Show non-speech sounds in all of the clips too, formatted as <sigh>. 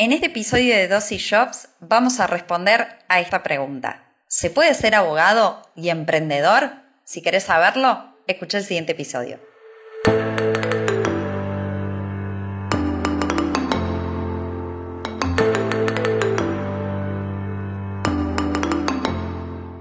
En este episodio de Dosis Jobs vamos a responder a esta pregunta. ¿Se puede ser abogado y emprendedor? Si querés saberlo, escucha el siguiente episodio.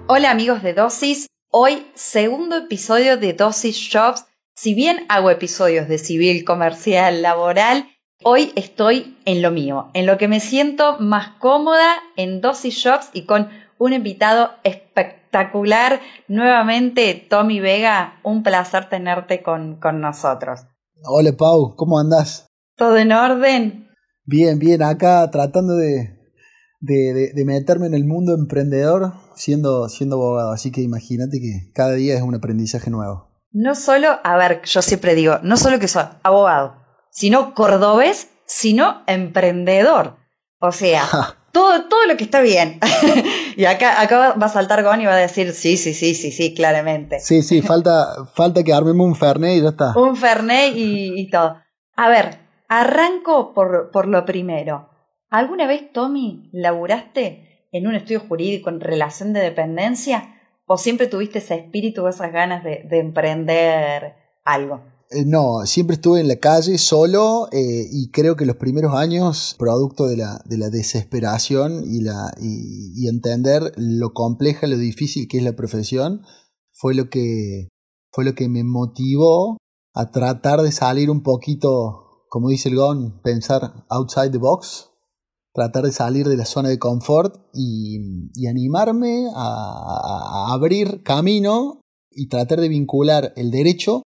Hola amigos de Dosis, hoy segundo episodio de Dosis Jobs. Si bien hago episodios de civil, comercial, laboral, hoy estoy en lo mío, en lo que me siento más cómoda en Dosis Jobs y con un invitado espectacular. Nuevamente, Tommy Vega, un placer tenerte con, con nosotros. Hola Pau, ¿cómo andás? ¿Todo en orden? Bien, bien, acá tratando de, de, de, meterme en el mundo emprendedor siendo, siendo abogado. Así que imagínate que cada día es un aprendizaje nuevo. No solo, a ver, yo siempre digo, no solo que soy abogado, sino cordobés, sino emprendedor. O sea, todo, todo lo que está bien. <laughs> y acá, acá va a saltar Gon y va a decir, sí, sí, sí, sí, sí, claramente. Sí, sí, <laughs> falta, falta que armemos un Fernet y ya está. Un Fernet y, y todo. A ver, arranco por, por lo primero. ¿Alguna vez, Tommy, laburaste en un estudio jurídico en relación de dependencia? ¿O siempre tuviste ese espíritu o esas ganas de, de emprender algo? Eh, no, siempre estuve en la calle solo eh, y creo que los primeros años, producto de la, de la desesperación y, la, y, entender lo compleja, lo difícil que es la profesión, fue lo que, fue lo que me motivó a tratar de salir un poquito, como dice el GON, pensar outside the box, tratar de salir de la zona de confort y, y animarme a, a, abrir camino y tratar de vincular el derecho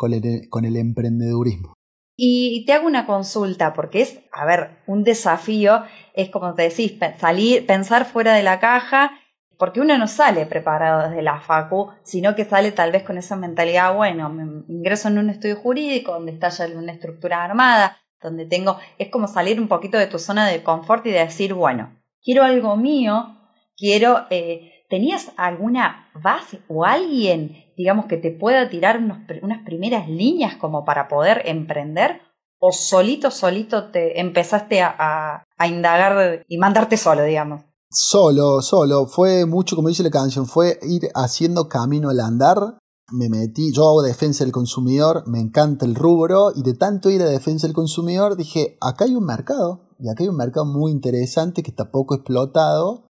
con el, con el emprendedurismo. Y te hago una consulta, porque es, a ver, un desafío, es como te decís, salir, pensar fuera de la caja, porque uno no sale preparado desde la facu, sino que sale tal vez con esa mentalidad, bueno, me ingreso en un estudio jurídico donde está ya una estructura armada, donde tengo, es como salir un poquito de tu zona de confort y de decir, bueno, quiero algo mío, quiero, eh, ¿tenías alguna base o alguien, digamos, que te pueda tirar unas primeras líneas como para poder emprender? ¿O solito, solito te empezaste a, a, a indagar y mandarte solo, digamos? Solo, solo. Fue mucho, como dice la canción, fue ir haciendo camino al andar me metí, yo hago defensa del consumidor, me encanta el rubro y de tanto ir a defensa del consumidor dije, acá hay un mercado y acá hay un mercado muy interesante que está poco explotado.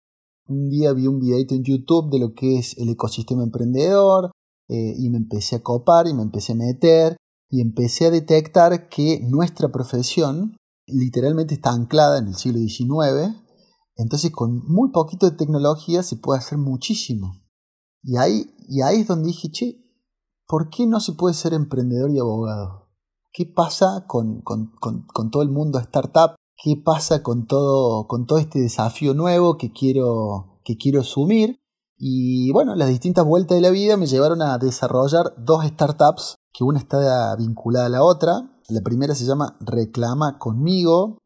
Un día vi un videito en YouTube de lo que es el ecosistema emprendedor eh, y me empecé a copar y me empecé a meter y empecé a detectar que nuestra profesión literalmente está anclada en el siglo XIX, entonces con muy poquito de tecnología se puede hacer muchísimo. Y ahí, y ahí es donde dije, che, ¿por qué no se puede ser emprendedor y abogado? ¿Qué pasa con, con, con, con todo el mundo startup? ¿Qué pasa con todo, con todo este desafío nuevo que quiero, que quiero asumir? Y bueno, las distintas vueltas de la vida me llevaron a desarrollar dos startups, que una está vinculada a la otra. La primera se llama Reclama conmigo,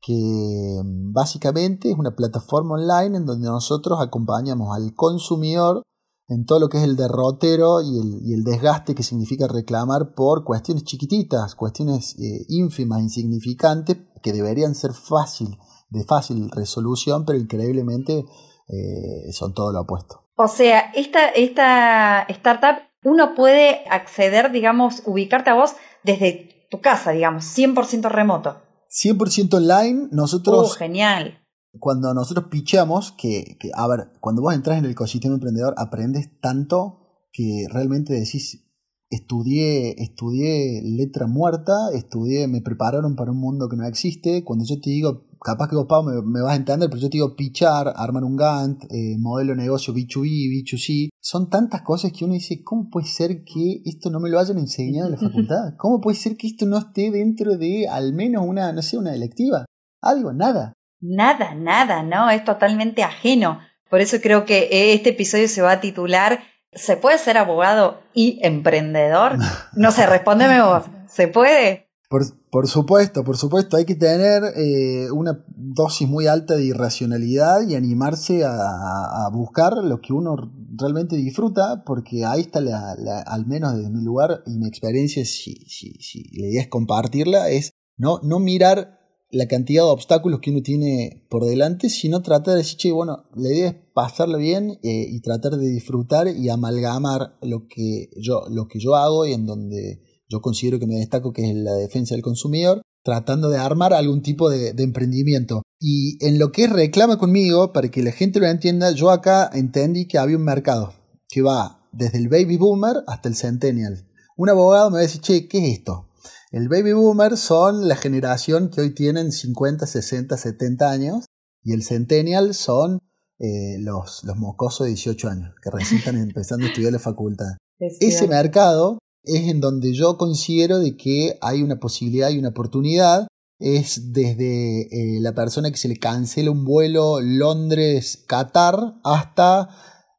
que básicamente es una plataforma online en donde nosotros acompañamos al consumidor en todo lo que es el derrotero y el, el desgaste que significa reclamar por cuestiones chiquititas, cuestiones eh, ínfimas, insignificantes, que deberían ser fácil, de fácil resolución, pero increíblemente eh, son todo lo opuesto. O sea, esta, esta startup, uno puede acceder, digamos, ubicarte a vos desde tu casa, digamos, 100% remoto. 100% online, nosotros... Uh, genial cuando nosotros picheamos, que, que, a ver, cuando vos entras en el ecosistema emprendedor, aprendes tanto que realmente decís, estudié, estudié letra muerta, estudié, me prepararon para un mundo que no existe. Cuando yo te digo, capaz que vos, Pau, me, me vas a entender, pero yo te digo pichar, armar un Gantt, eh, modelo de negocio B2B, B2C, son tantas cosas que uno dice, ¿cómo puede ser que esto no me lo hayan enseñado en la facultad? <laughs> ¿Cómo puede ser que esto no esté dentro de al menos una, no sé, una electiva? Algo, nada. Nada, nada, ¿no? Es totalmente ajeno. Por eso creo que este episodio se va a titular ¿Se puede ser abogado y emprendedor? No sé, respóndeme vos. ¿Se puede? Por, por supuesto, por supuesto. Hay que tener eh, una dosis muy alta de irracionalidad y animarse a, buscar lo que uno realmente disfruta, porque ahí está, la, la, al menos desde mi lugar y mi experiencia, si, si, si la idea es compartirla, es no, no mirar la cantidad de obstáculos que uno tiene por delante, sino tratar de decir, che, bueno, la idea es pasarla bien eh, y tratar de disfrutar y amalgamar lo que, yo, lo que yo hago y en donde yo considero que me destaco, que es la defensa del consumidor, tratando de armar algún tipo de, emprendimiento. Y en lo que es reclama conmigo, para que la gente lo entienda, yo acá entendí que había un mercado que va desde el baby boomer hasta el centennial. Un abogado me va a decir, che, ¿qué es esto? El baby boomer son la generación que hoy tienen 50, 60, 70 años y el centennial son eh, los, los mocosos de 18 años que recién están <laughs> empezando a estudiar la facultad. Ese mercado es en donde yo considero de que hay una posibilidad y una oportunidad. Es desde eh, la persona que se le cancela un vuelo Londres-Qatar hasta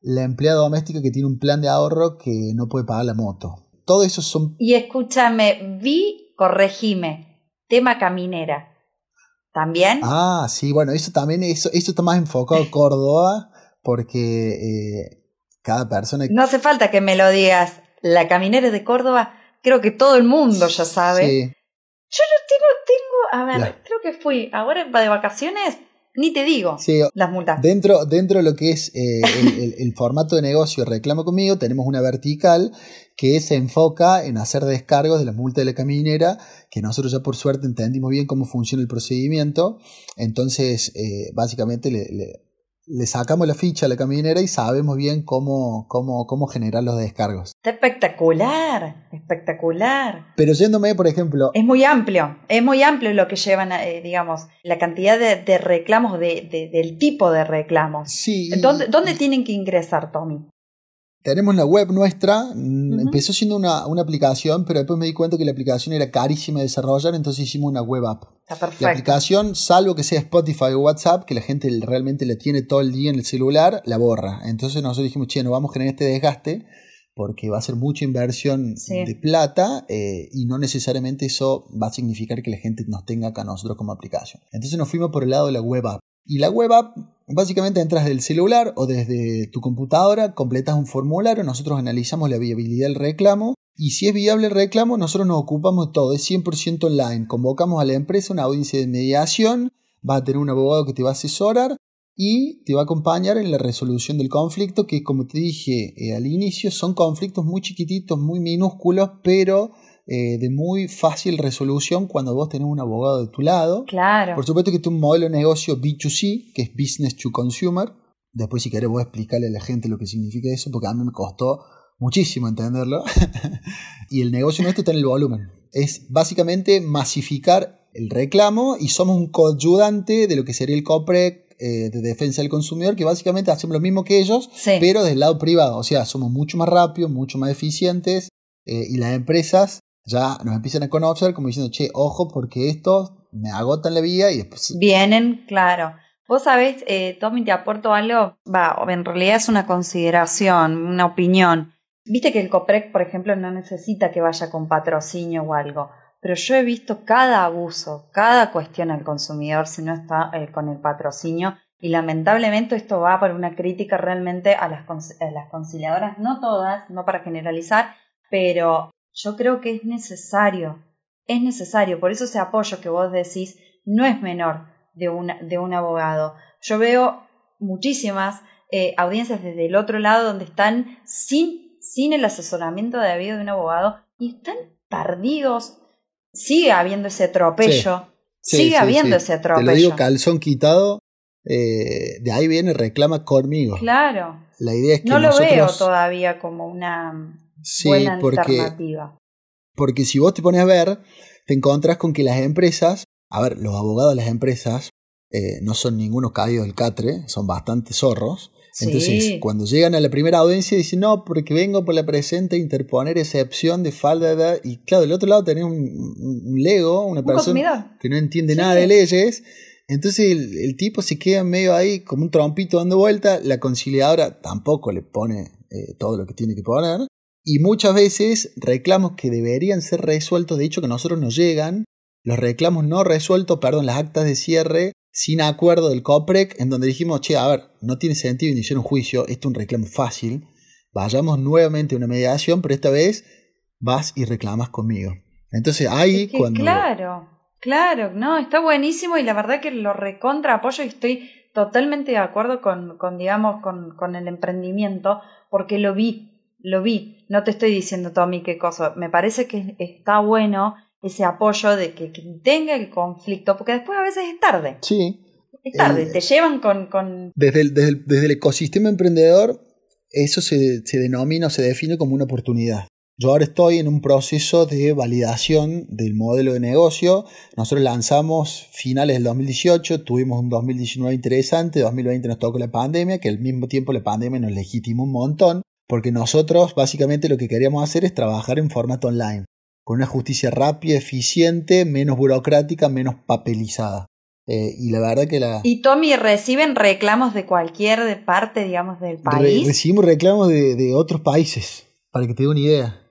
la empleada doméstica que tiene un plan de ahorro que no puede pagar la moto. Todo eso son... Y escúchame, vi, corregime, tema caminera. ¿También? Ah, sí, bueno, eso también, eso, eso está más enfocado a Córdoba, porque eh, cada persona... No hace falta que me lo digas. La caminera de Córdoba, creo que todo el mundo ya sabe. Sí. Yo no tengo, tengo, a ver, creo que fui ahora de vacaciones, ni te digo las multas. Dentro, dentro de lo que es eh, <laughs> el, el, formato de negocio Reclamo conmigo, tenemos una vertical que se enfoca en hacer descargos de las multas de la caminera, que nosotros ya por suerte entendimos bien cómo funciona el procedimiento. Entonces, eh, básicamente le, le le sacamos la ficha a la caminera y sabemos bien cómo, cómo, cómo generar los descargos. Está espectacular, espectacular. Pero yéndome, por ejemplo... Es muy amplio, es muy amplio lo que llevan, eh, digamos, la cantidad de, de reclamos, de, de, del tipo de reclamos. Sí. ¿Dónde, ¿Dónde tienen que ingresar, Tommy? Tenemos la web nuestra, uh -huh. empezó siendo una, una, aplicación, pero después me di cuenta que la aplicación era carísima de desarrollar, entonces hicimos una web app. La aplicación, salvo que sea Spotify o WhatsApp, que la gente realmente la tiene todo el día en el celular, la borra. Entonces nosotros dijimos, che, no vamos a generar este desgaste, porque va a ser mucha inversión sí. de plata eh, y no necesariamente eso va a significar que la gente nos tenga acá nosotros como aplicación. Entonces nos fuimos por el lado de la web app. Y la web app, básicamente entras del celular o desde tu computadora, completas un formulario, nosotros analizamos la viabilidad del reclamo y si es viable el reclamo, nosotros nos ocupamos de todo, es 100% online. Convocamos a la empresa una audiencia de mediación, va a tener un abogado que te va a asesorar y te va a acompañar en la resolución del conflicto, que como te dije eh, al inicio, son conflictos muy chiquititos, muy minúsculos, pero eh, de muy fácil resolución cuando vos tenés un abogado de tu lado. Claro. Por supuesto que es un modelo de negocio B2C, que es Business to Consumer. Después, si querés, voy a explicarle a la gente lo que significa eso, porque a mí me costó muchísimo entenderlo. <laughs> y el negocio nuestro está en el volumen. Es básicamente masificar el reclamo y somos un coayudante de lo que sería el COPREC eh, de defensa del consumidor, que básicamente hacemos lo mismo que ellos, sí. pero del lado privado. O sea, somos mucho más rápidos, mucho más eficientes eh, y las empresas ya nos empiezan a conocer como diciendo, che, ojo, porque estos me agotan la vida y después... Vienen, claro. Vos sabés, eh, Tommy, te aporto algo, va, en realidad es una consideración, una opinión. Viste que el COPREC, por ejemplo, no necesita que vaya con patrocinio o algo, pero yo he visto cada abuso, cada cuestión al consumidor si no está eh, con el patrocinio y lamentablemente esto va por una crítica realmente a las, a las conciliadoras, no todas, no para generalizar, pero yo creo que es necesario, es necesario, por eso ese apoyo que vos decís no es menor de, una, de un abogado. Yo veo muchísimas eh, audiencias desde el otro lado donde están sin, sin el asesoramiento debido de un abogado y están perdidos. Sigue habiendo ese atropello. Sí, sigue sí, habiendo sí. ese atropello. Te lo digo calzón quitado. Eh, de ahí viene reclama conmigo. Claro. La idea es que no nosotros... lo veo todavía como una Sí, buena porque, alternativa. porque si vos te pones a ver, te encontrás con que las empresas, a ver, los abogados de las empresas eh, no son ningunos caídos del catre, son bastante zorros. Sí. Entonces, cuando llegan a la primera audiencia, dicen, no, porque vengo por la presente a interponer excepción de falda de... Y claro, del otro lado tenés un, un Lego, una Un persona consumidor. que no entiende Sí. nada de leyes. Entonces el, el tipo se queda medio ahí como un trompito dando vuelta. La conciliadora tampoco le pone eh, todo lo que tiene que poner. Y muchas veces reclamos que deberían ser resueltos, de hecho que nosotros nos llegan, los reclamos no resueltos, perdón, las actas de cierre sin acuerdo del COPREC, en donde dijimos, che, a ver, no tiene sentido iniciar un juicio, esto es un reclamo fácil, vayamos nuevamente a una mediación, pero esta vez vas y reclamas conmigo. Entonces ahí Es que, cuando... claro. Claro, no, está buenísimo y la verdad que lo recontra apoyo y estoy totalmente de acuerdo con, con digamos, con, con el emprendimiento, porque lo vi, lo vi. No te estoy diciendo, Tommy, qué cosa. Me parece que está bueno ese apoyo de que, tenga el conflicto, porque después a veces es tarde. Sí. Es tarde, te llevan con... con... Desde, el, desde, desde, el, ecosistema emprendedor, eso se, se denomina o se define como una oportunidad. Yo ahora estoy en un proceso de validación del modelo de negocio. Nosotros lanzamos finales del 2018, tuvimos un 2019 interesante, 2020 nos tocó la pandemia, que al mismo tiempo la pandemia nos legitimó un montón, porque nosotros básicamente lo que queríamos hacer es trabajar en formato online, con una justicia rápida, eficiente, menos burocrática, menos papelizada. Eh, y la verdad que la... ¿Y Tommy reciben reclamos de cualquier parte, digamos, del país? recibimos reclamos de, de otros países, para que te dé una idea.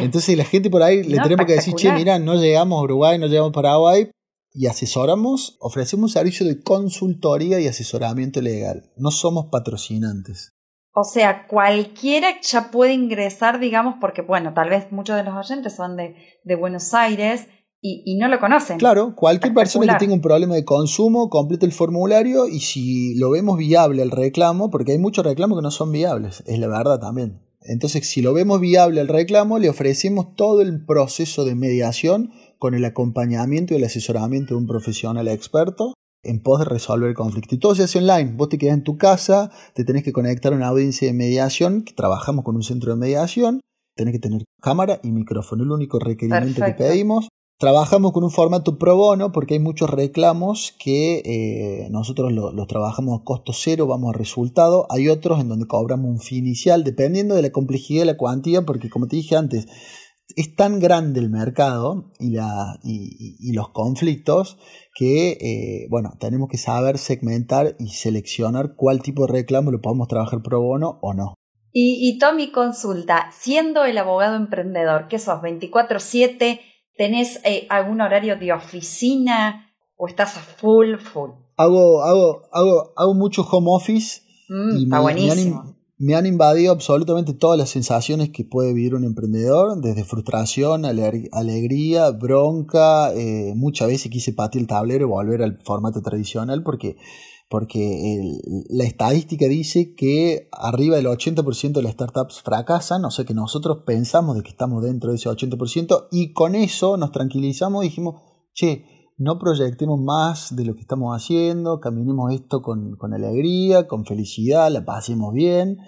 Entonces la gente por ahí le tenemos que decir, che, mira, no llegamos a Uruguay, no llegamos a Paraguay y asesoramos, ofrecemos un servicio de consultoría y asesoramiento legal. No somos patrocinantes. O sea, cualquiera ya puede ingresar, digamos, porque, bueno, tal vez muchos de los oyentes son de, de Buenos Aires y, y, no lo conocen. Claro, cualquier persona que tenga un problema de consumo, complete el formulario y si lo vemos viable el reclamo, porque hay muchos reclamos que no son viables, es la verdad también. Entonces, si lo vemos viable el reclamo, le ofrecemos todo el proceso de mediación con el acompañamiento y el asesoramiento de un profesional experto en pos de resolver el conflicto. Y todo se hace online. Vos te quedas en tu casa, te tenés que conectar a una audiencia de mediación, que trabajamos con un centro de mediación, tenés que tener cámara y micrófono, el único requerimiento que pedimos. Trabajamos con un formato pro bono porque hay muchos reclamos que eh, nosotros los trabajamos a costo cero, vamos a resultado. Hay otros en donde cobramos un fin inicial, dependiendo de la complejidad de la cuantía, porque como te dije antes, es tan grande el mercado y, la, y, los conflictos que, eh, bueno, tenemos que saber segmentar y seleccionar cuál tipo de reclamo lo podemos trabajar pro bono o no. Y, y Tommy consulta, siendo el abogado emprendedor, ¿qué sos? ¿24-7? ¿Tenés eh, algún horario de oficina o estás a full, full? Hago, hago, hago, hago mucho home office. Mm, está buenísimo. Me han, invadido absolutamente todas las sensaciones que puede vivir un emprendedor, desde frustración, alegría, bronca. Eh, muchas veces quise patear el tablero y volver al formato tradicional porque porque la estadística dice que arriba del 80% de las startups fracasan, o sea que nosotros pensamos de que estamos dentro de ese 80% y con eso nos tranquilizamos y dijimos, che, no proyectemos más de lo que estamos haciendo, caminemos esto con, alegría, con felicidad, la pasemos bien.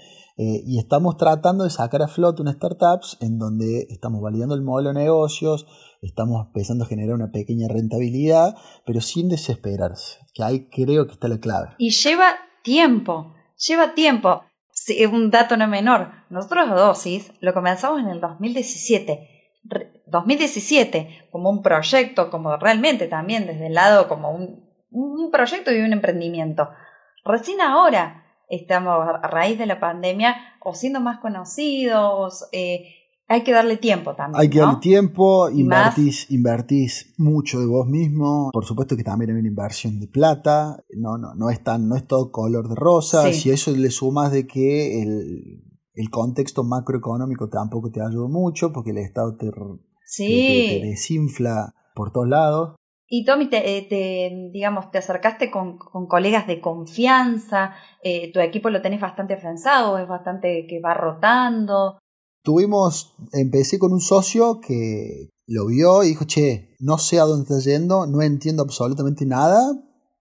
Eh, y estamos tratando de sacar a flote unas startups en donde estamos validando el modelo de negocios, estamos empezando a generar una pequeña rentabilidad, pero sin desesperarse, que ahí creo que está la clave. Y lleva tiempo, lleva tiempo. un dato no menor, nosotros Dosis lo comenzamos en el 2017. 2017 como un proyecto, como realmente también desde el lado como un, un proyecto y un emprendimiento. Recién ahora estamos a raíz de la pandemia o siendo más conocidos. Eh, hay que darle tiempo también. Hay que darle tiempo, invertís, invertís mucho de vos mismo. Por supuesto que también hay una inversión de plata. No, no, no es tan, no es todo color de rosa. Si a eso le sumas de que el, el, contexto macroeconómico tampoco te ayuda mucho, porque el Estado te, te desinfla por todos lados. Y Tommy, te, eh, digamos, te acercaste con, colegas de confianza, eh, tu equipo lo tenés bastante afianzado, es bastante que va rotando. Tuvimos, empecé con un socio que lo vio y dijo, che, no sé a dónde estás yendo, no entiendo absolutamente nada,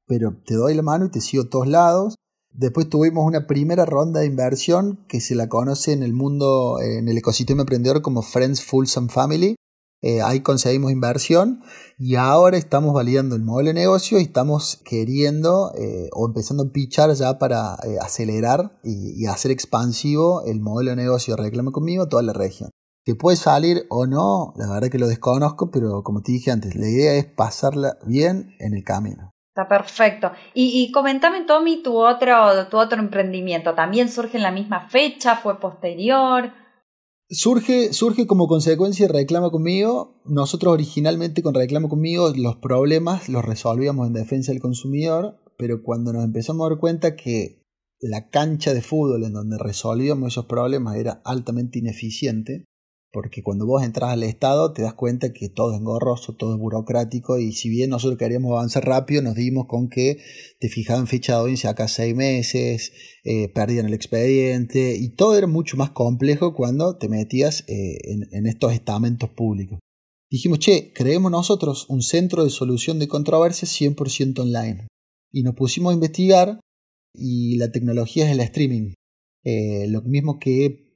pero te doy la mano y te sigo a todos lados. Después tuvimos una primera ronda de inversión que se la conoce en el mundo, en el ecosistema emprendedor como Friends Fulsome Family, eh, ahí conseguimos inversión y ahora estamos validando el modelo de negocio y estamos queriendo eh, o empezando a pichar ya para eh, acelerar y, hacer expansivo el modelo de negocio Reclama conmigo a toda la región. Que puede salir o no, la verdad que lo desconozco, pero como te dije antes, la idea es pasarla bien en el camino. Está perfecto. Y, comentame, Tommy, tu otro, tu otro emprendimiento. ¿También surge en la misma fecha? ¿Fue posterior? Surge, surge como consecuencia de Reclama conmigo. Nosotros originalmente con Reclama conmigo los problemas los resolvíamos en defensa del consumidor, pero cuando nos empezamos a dar cuenta que la cancha de fútbol en donde resolvíamos esos problemas era altamente ineficiente, porque cuando vos entras al Estado te das cuenta que todo es engorroso, todo es burocrático y si bien nosotros queríamos avanzar rápido, nos dimos con que te fijaban fecha de audiencia acá seis meses, eh, perdían el expediente y todo era mucho más complejo cuando te metías eh, en, estos estamentos públicos. Dijimos, che, creemos nosotros un centro de solución de controversias 100% online. Y nos pusimos a investigar y la tecnología es el streaming. Eh, lo mismo que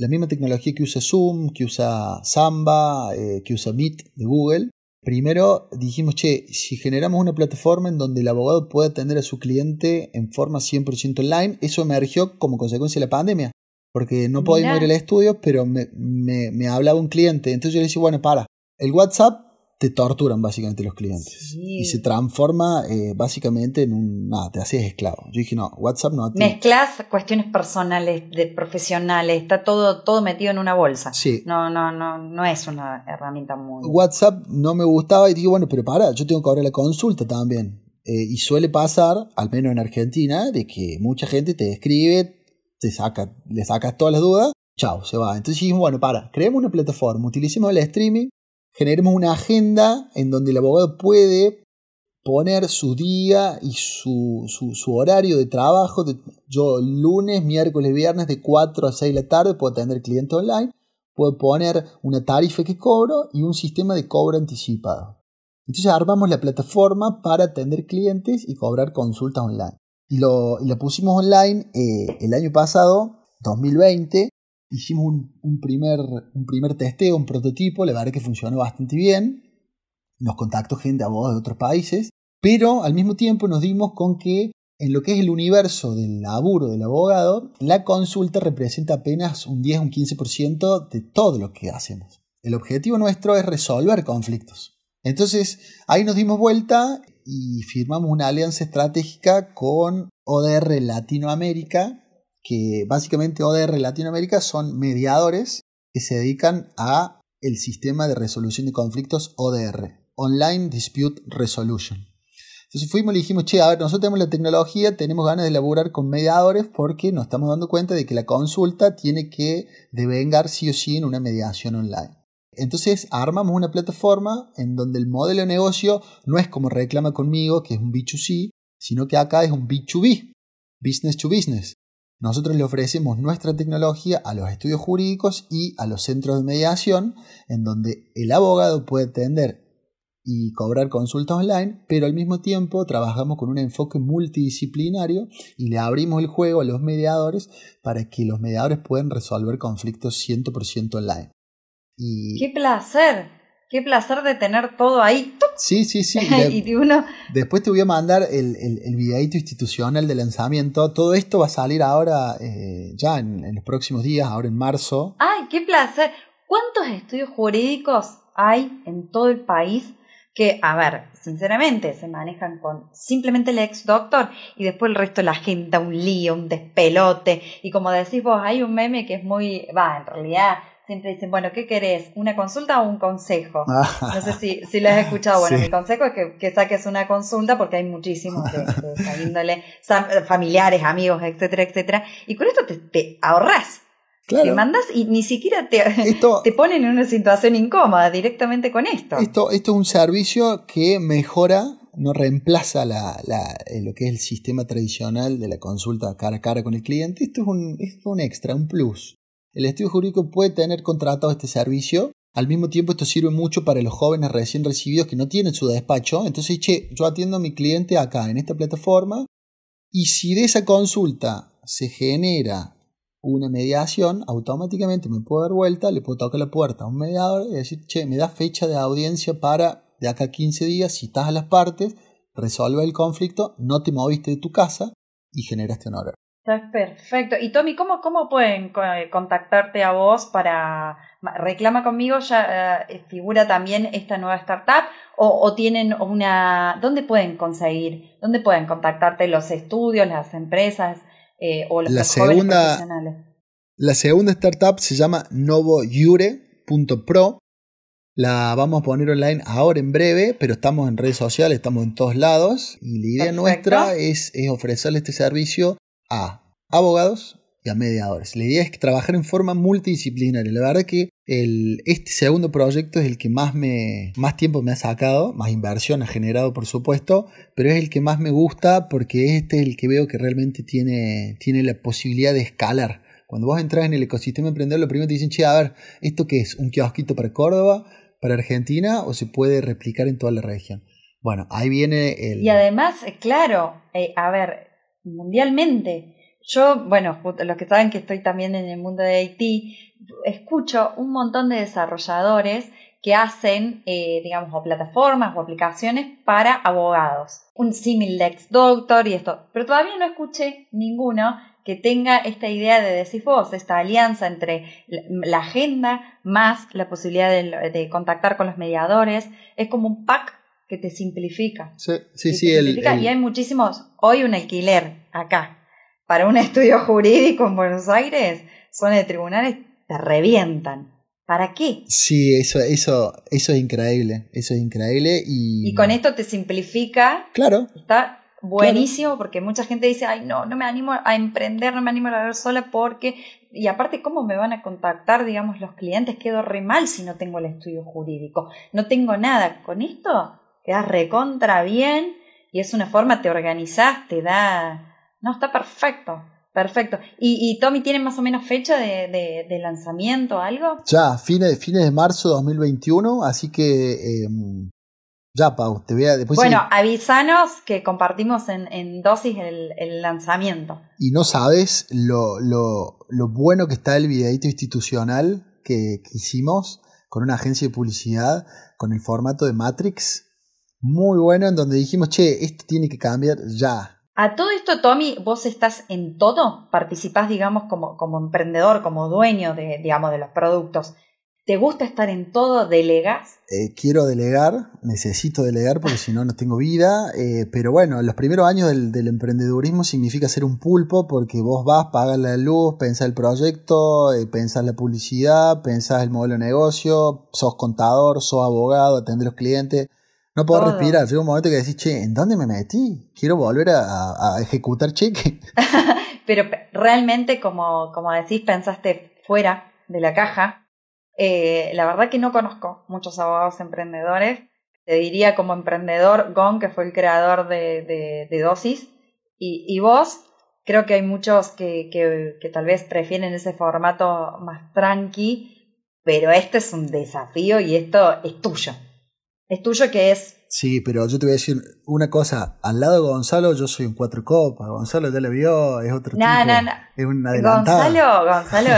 la misma tecnología que usa Zoom, que usa Samba, eh, que usa Meet de Google. Primero dijimos, che, si generamos una plataforma en donde el abogado pueda atender a su cliente en forma 100% online, eso emergió como consecuencia de la pandemia. Porque no podíamos ir al estudio, pero me, me, me hablaba un cliente. Entonces yo le dije, bueno, para, el WhatsApp te torturan básicamente los clientes. Y se transforma eh, básicamente en un... Nada, te haces esclavo. Yo dije, no, WhatsApp no. Mezclas cuestiones personales, de profesionales, está todo, todo metido en una bolsa. Sí. No, no, no, no es una herramienta muy... WhatsApp no me gustaba y dije, bueno, pero para, yo tengo que abrir la consulta también. Eh, y suele pasar, al menos en Argentina, de que mucha gente te escribe, te saca, le sacas todas las dudas, chao, se va. Entonces dijimos, bueno, para, creemos una plataforma, utilicemos el streaming generemos una agenda en donde el abogado puede poner su día y su, su, horario de trabajo. yo lunes, miércoles, viernes de 4 a 6 de la tarde puedo atender cliente online. Puedo poner una tarifa que cobro y un sistema de cobro anticipado. Entonces armamos la plataforma para atender clientes y cobrar consultas online. Y, lo, la pusimos online eh, el año pasado, 2020, hicimos un, primer, un primer testeo, un prototipo, la verdad que funcionó bastante bien. Nos contactó gente, abogados de otros países, pero al mismo tiempo nos dimos con que en lo que es el universo del laburo del abogado, la consulta representa apenas un 10 o un 15% de todo lo que hacemos. El objetivo nuestro es resolver conflictos. Entonces, ahí nos dimos vuelta y firmamos una alianza estratégica con ODR Latinoamérica, que básicamente ODR Latinoamérica son mediadores que se dedican a el sistema de resolución de conflictos ODR, Online Dispute Resolution. Entonces fuimos y dijimos, che, a ver, nosotros tenemos la tecnología, tenemos ganas de elaborar con mediadores porque nos estamos dando cuenta de que la consulta tiene que devengar sí o sí en una mediación online. Entonces armamos una plataforma en donde el modelo de negocio no es como reclama conmigo, que es un B2C, sino que acá es un B2B, business to business. Nosotros le ofrecemos nuestra tecnología a los estudios jurídicos y a los centros de mediación, en donde el abogado puede atender y cobrar consultas online, pero al mismo tiempo trabajamos con un enfoque multidisciplinario y le abrimos el juego a los mediadores para que los mediadores puedan resolver conflictos 100% online. Y... ¡Qué placer! Qué placer de tener todo ahí. Sí, sí, sí. <laughs> y uno... Después te voy a mandar el, el, videito institucional de lanzamiento. Todo esto va a salir ahora, eh, ya en, los próximos días, ahora en marzo. ¡Ay, qué placer! ¿Cuántos estudios jurídicos hay en todo el país que, a ver, sinceramente, se manejan con simplemente el ex doctor y después el resto de la gente, un lío, un despelote. Y como decís vos, hay un meme que es muy, va, en realidad siempre dicen, bueno, ¿qué querés? ¿Una consulta o un consejo? <laughs> No sé si, si lo has escuchado. Bueno, mi consejo es que, saques una consulta porque hay muchísimos de, de <laughs> índole, familiares, amigos, etcétera, etcétera. Y con esto te, te ahorras. Te mandas y ni siquiera te, <laughs> te ponen en una situación incómoda directamente con esto. Esto, esto es un servicio que mejora no reemplaza la, la, eh, lo que es el sistema tradicional de la consulta cara a cara con el cliente. Esto es un, es un extra, un plus. El estudio jurídico puede tener contratado este servicio. Al mismo tiempo, esto sirve mucho para los jóvenes recién recibidos que no tienen su despacho. Entonces, che, yo atiendo a mi cliente acá en esta plataforma y si de esa consulta se genera una mediación, automáticamente me puedo dar vuelta, le puedo tocar la puerta a un mediador y decir, che, me da fecha de audiencia para de acá a 15 días, si estás a las partes, resuelve el conflicto, no te moviste de tu casa y generaste horario. Está perfecto. Y Tommy, ¿cómo, cómo pueden eh, contactarte a vos para reclama conmigo? ¿Ya eh, figura también esta nueva startup? O, tienen una... ¿Dónde pueden conseguir? ¿Dónde pueden contactarte los estudios, las empresas eh, o los, la segunda, profesionales? La segunda startup se llama novoyure.pro. La vamos a poner online ahora en breve, pero estamos en redes sociales, estamos en todos lados. Y la idea nuestra es, es ofrecerle este servicio a abogados, y a mediadores. La idea es trabajar en forma multidisciplinaria. La verdad que el, este segundo proyecto es el que más, me, más tiempo me ha sacado, más inversión ha generado por supuesto, pero es el que más me gusta porque este es el que veo que realmente tiene, tiene la posibilidad de escalar. Cuando vos entras en el ecosistema emprendedor, lo primero te dicen, che, a ver, ¿esto qué es? ¿Un kiosquito para Córdoba, para Argentina o se puede replicar en toda la región? Bueno, ahí viene el... Y además, claro, eh, a ver, mundialmente, yo, bueno, los que saben que estoy también en el mundo de IT, escucho un montón de desarrolladores que hacen, eh, digamos, o plataformas o aplicaciones para abogados. Un símil Lex Doctor y esto. Pero todavía no escuché ninguno que tenga esta idea de decir vos, esta alianza entre la agenda más la posibilidad de, contactar con los mediadores. Es como un pack que te simplifica. Sí, sí, sí. Y hay muchísimos. Hoy un alquiler acá para un <laughs> estudio jurídico en Buenos Aires, son de tribunales, te revientan. ¿Para qué? Sí, eso, eso, eso es increíble. Eso es increíble. Y, y con esto te simplifica. Claro. Está buenísimo porque mucha gente dice, ay, no, no me animo a emprender, no me animo a ver sola porque. Y aparte, ¿cómo me van a contactar, digamos, los clientes? Quedo re mal si no tengo el estudio jurídico. No tengo nada. Con esto quedas recontra bien y es una forma, te organizás, te da no, está perfecto. Perfecto. ¿Y, Tommy tiene más o menos fecha de, de, lanzamiento o algo? Ya, fines, fines de marzo de 2021, así que em, ya, Pau, te voy a después. Bueno, avísanos que compartimos en, dosis el, lanzamiento. Y no sabes lo, lo, lo, bueno que está el videito institucional que, que hicimos con una agencia de publicidad con el formato de Matrix. Muy bueno, en donde dijimos, che, esto tiene que cambiar ya a todo esto, Tommy, vos estás en todo, participás, digamos, como, como emprendedor, como dueño de, digamos, de los productos. ¿Te gusta estar en todo? ¿Delegas? Eh, quiero delegar, necesito delegar porque si no, no tengo vida. Eh, pero bueno, los primeros años del, del, emprendedurismo significa ser un pulpo porque vos vas, pagas la luz, pensás el proyecto, eh, pensás la publicidad, pensás el modelo de negocio, sos contador, sos abogado, atendés a los clientes. No puedo respirar. Llega un momento que decís, che, ¿en dónde me metí? Quiero volver a, ejecutar cheque. <laughs> Pero realmente, como, como decís, pensaste fuera de la caja. Eh, la verdad que no conozco muchos abogados emprendedores. Te diría como emprendedor, Gon, que fue el creador de, de, Dosis. Y, y, vos, creo que hay muchos que, que, que tal vez prefieren ese formato más tranqui. Pero este es un desafío y esto es tuyo es tuyo que es... Sí, pero yo te voy a decir una cosa. Al lado de Gonzalo yo soy un cuatro copas. Gonzalo ya le vio, es otro tipo. No, no. Es un Gonzalo, Gonzalo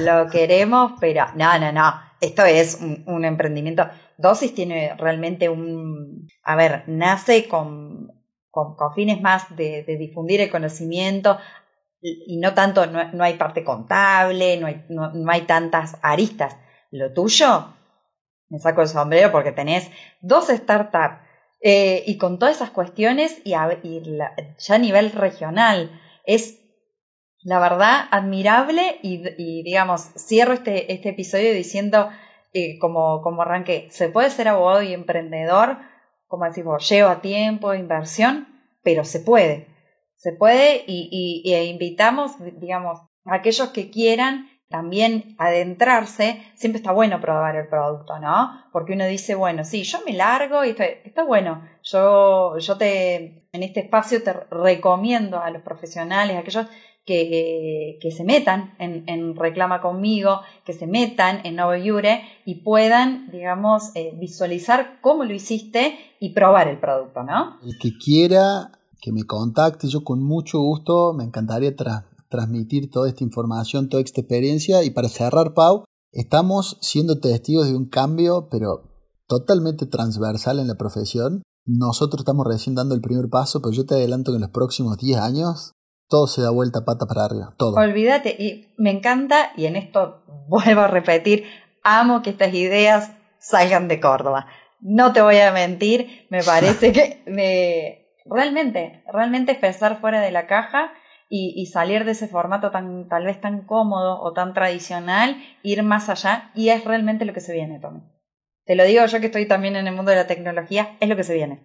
<laughs> lo, queremos, pero no, no, no. Esto es un, emprendimiento. Dosis tiene realmente un... A ver, nace con, con, fines más de, difundir el conocimiento y no tanto, no, hay parte contable, no hay, no hay tantas aristas. Lo tuyo me saco el sombrero porque tenés dos startups eh, y con todas esas cuestiones y, ya a nivel regional es la verdad admirable y, digamos cierro este, este episodio diciendo eh, como, como arranque se puede ser abogado y emprendedor como decimos lleva tiempo inversión pero se puede. Se puede y, y, invitamos digamos a aquellos que quieran también adentrarse, siempre está bueno probar el producto, ¿no? Porque uno dice, bueno, sí, yo me largo y está, bueno. Yo, yo te, en este espacio te recomiendo a los profesionales, a aquellos que, que se metan en, Reclama conmigo, que se metan en Novo Iure y puedan, digamos, eh, visualizar cómo lo hiciste y probar el producto, ¿no? El que quiera que me contacte, yo con mucho gusto me encantaría tra transmitir toda esta información, toda esta experiencia. Y para cerrar, Pau, estamos siendo testigos de un cambio, pero totalmente transversal en la profesión. Nosotros estamos recién dando el primer paso, pero yo te adelanto que en los próximos 10 años todo se da vuelta pata para arriba, todo. Olvídate, y me encanta, y en esto vuelvo a repetir, amo que estas ideas salgan de Córdoba. No te voy a mentir, me parece <laughs> que me, realmente, realmente es pensar fuera de la caja y, salir de ese formato tan, tal vez tan cómodo o tan tradicional, ir más allá, y es realmente lo que se viene, Tommy. Te lo digo yo que estoy también en el mundo de la tecnología, es lo que se viene.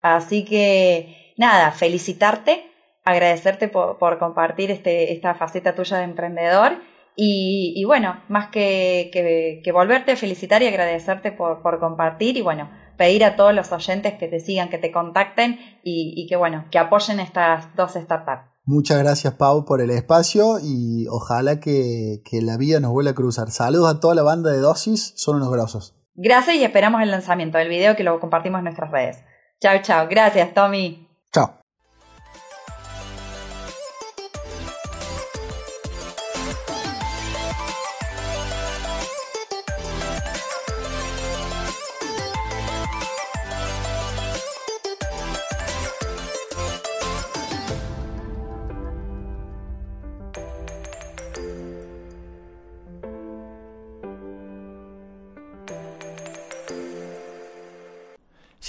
Así que, nada, felicitarte, agradecerte por, compartir este, esta faceta tuya de emprendedor y, bueno, más que, que, volverte a felicitar y agradecerte por, por, compartir y bueno, pedir a todos los oyentes que te sigan, que te contacten y, y que bueno, que apoyen estas dos startups. Muchas gracias Pau por el espacio y ojalá que, que la vida nos vuelva a cruzar. Saludos a toda la banda de Dosis, son unos grosos. Gracias y esperamos el lanzamiento del video que lo compartimos en nuestras redes. Chao, chao. Gracias, Tommy.